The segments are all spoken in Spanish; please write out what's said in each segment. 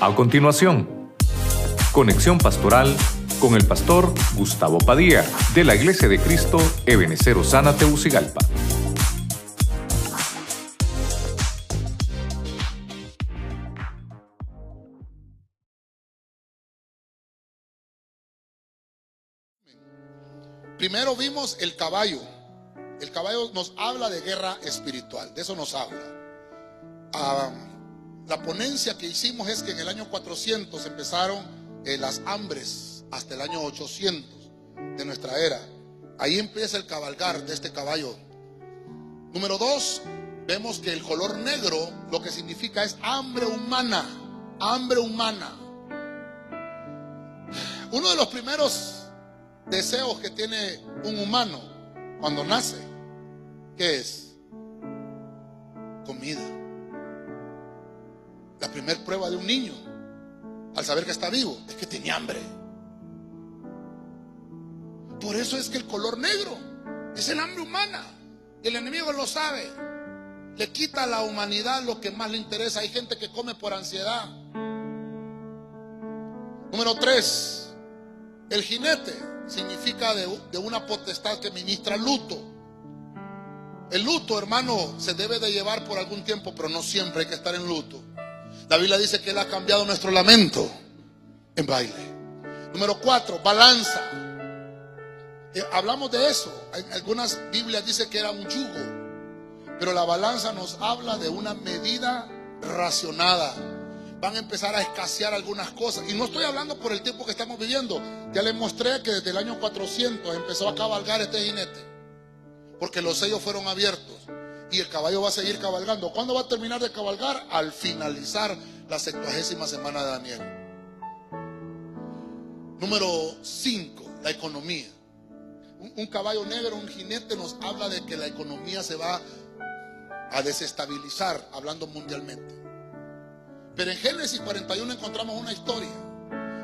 A continuación, conexión pastoral con el pastor Gustavo Padilla de la Iglesia de Cristo Ebenecer Osana Teucigalpa. Primero vimos el caballo. El caballo nos habla de guerra espiritual, de eso nos habla. La ponencia que hicimos es que en el año 400 empezaron eh, las hambres hasta el año 800 de nuestra era. Ahí empieza el cabalgar de este caballo. Número dos, vemos que el color negro lo que significa es hambre humana, hambre humana. Uno de los primeros deseos que tiene un humano cuando nace, ¿qué es? Comida. Prueba de un niño al saber que está vivo es que tiene hambre. Por eso es que el color negro es el hambre humana. El enemigo lo sabe. Le quita a la humanidad lo que más le interesa. Hay gente que come por ansiedad. Número tres, el jinete significa de, una potestad que ministra luto. El luto, hermano, se debe de llevar por algún tiempo, pero no siempre hay que estar en luto. La Biblia dice que Él ha cambiado nuestro lamento en baile. Número cuatro, balanza. Eh, hablamos de eso. Algunas Biblias dice que era un yugo. Pero la balanza nos habla de una medida racionada van a empezar a escasear algunas cosas. Y no estoy hablando por el tiempo que estamos viviendo. Ya les mostré que desde el año 400 empezó a cabalgar este jinete. Porque los sellos fueron abiertos. Y el caballo va a seguir cabalgando. ¿Cuándo va a terminar de cabalgar? Al finalizar la septuagésima semana de Daniel. Número 5, la economía. Un, un caballo negro, un jinete nos habla de que la economía se va a desestabilizar, hablando mundialmente. Pero en Génesis 41 encontramos una historia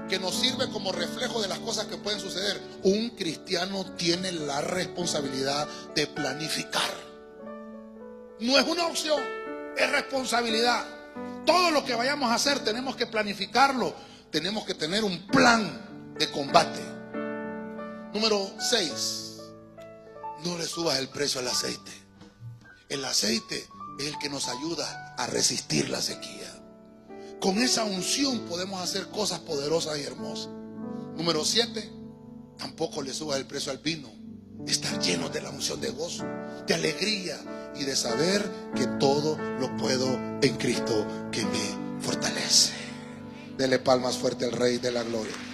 que nos sirve como reflejo de las cosas que pueden suceder. Un cristiano tiene la responsabilidad de planificar. No es una opción, es responsabilidad. Todo lo que vayamos a hacer tenemos que planificarlo. Tenemos que tener un plan de combate. Número 6. No le subas el precio al aceite. El aceite es el que nos ayuda a resistir la sequía. Con esa unción podemos hacer cosas poderosas y hermosas. Número siete, tampoco le suba el precio al vino. Estar lleno de la unción de gozo, de alegría y de saber que todo lo puedo en Cristo que me fortalece. Dele palmas fuerte al Rey de la Gloria.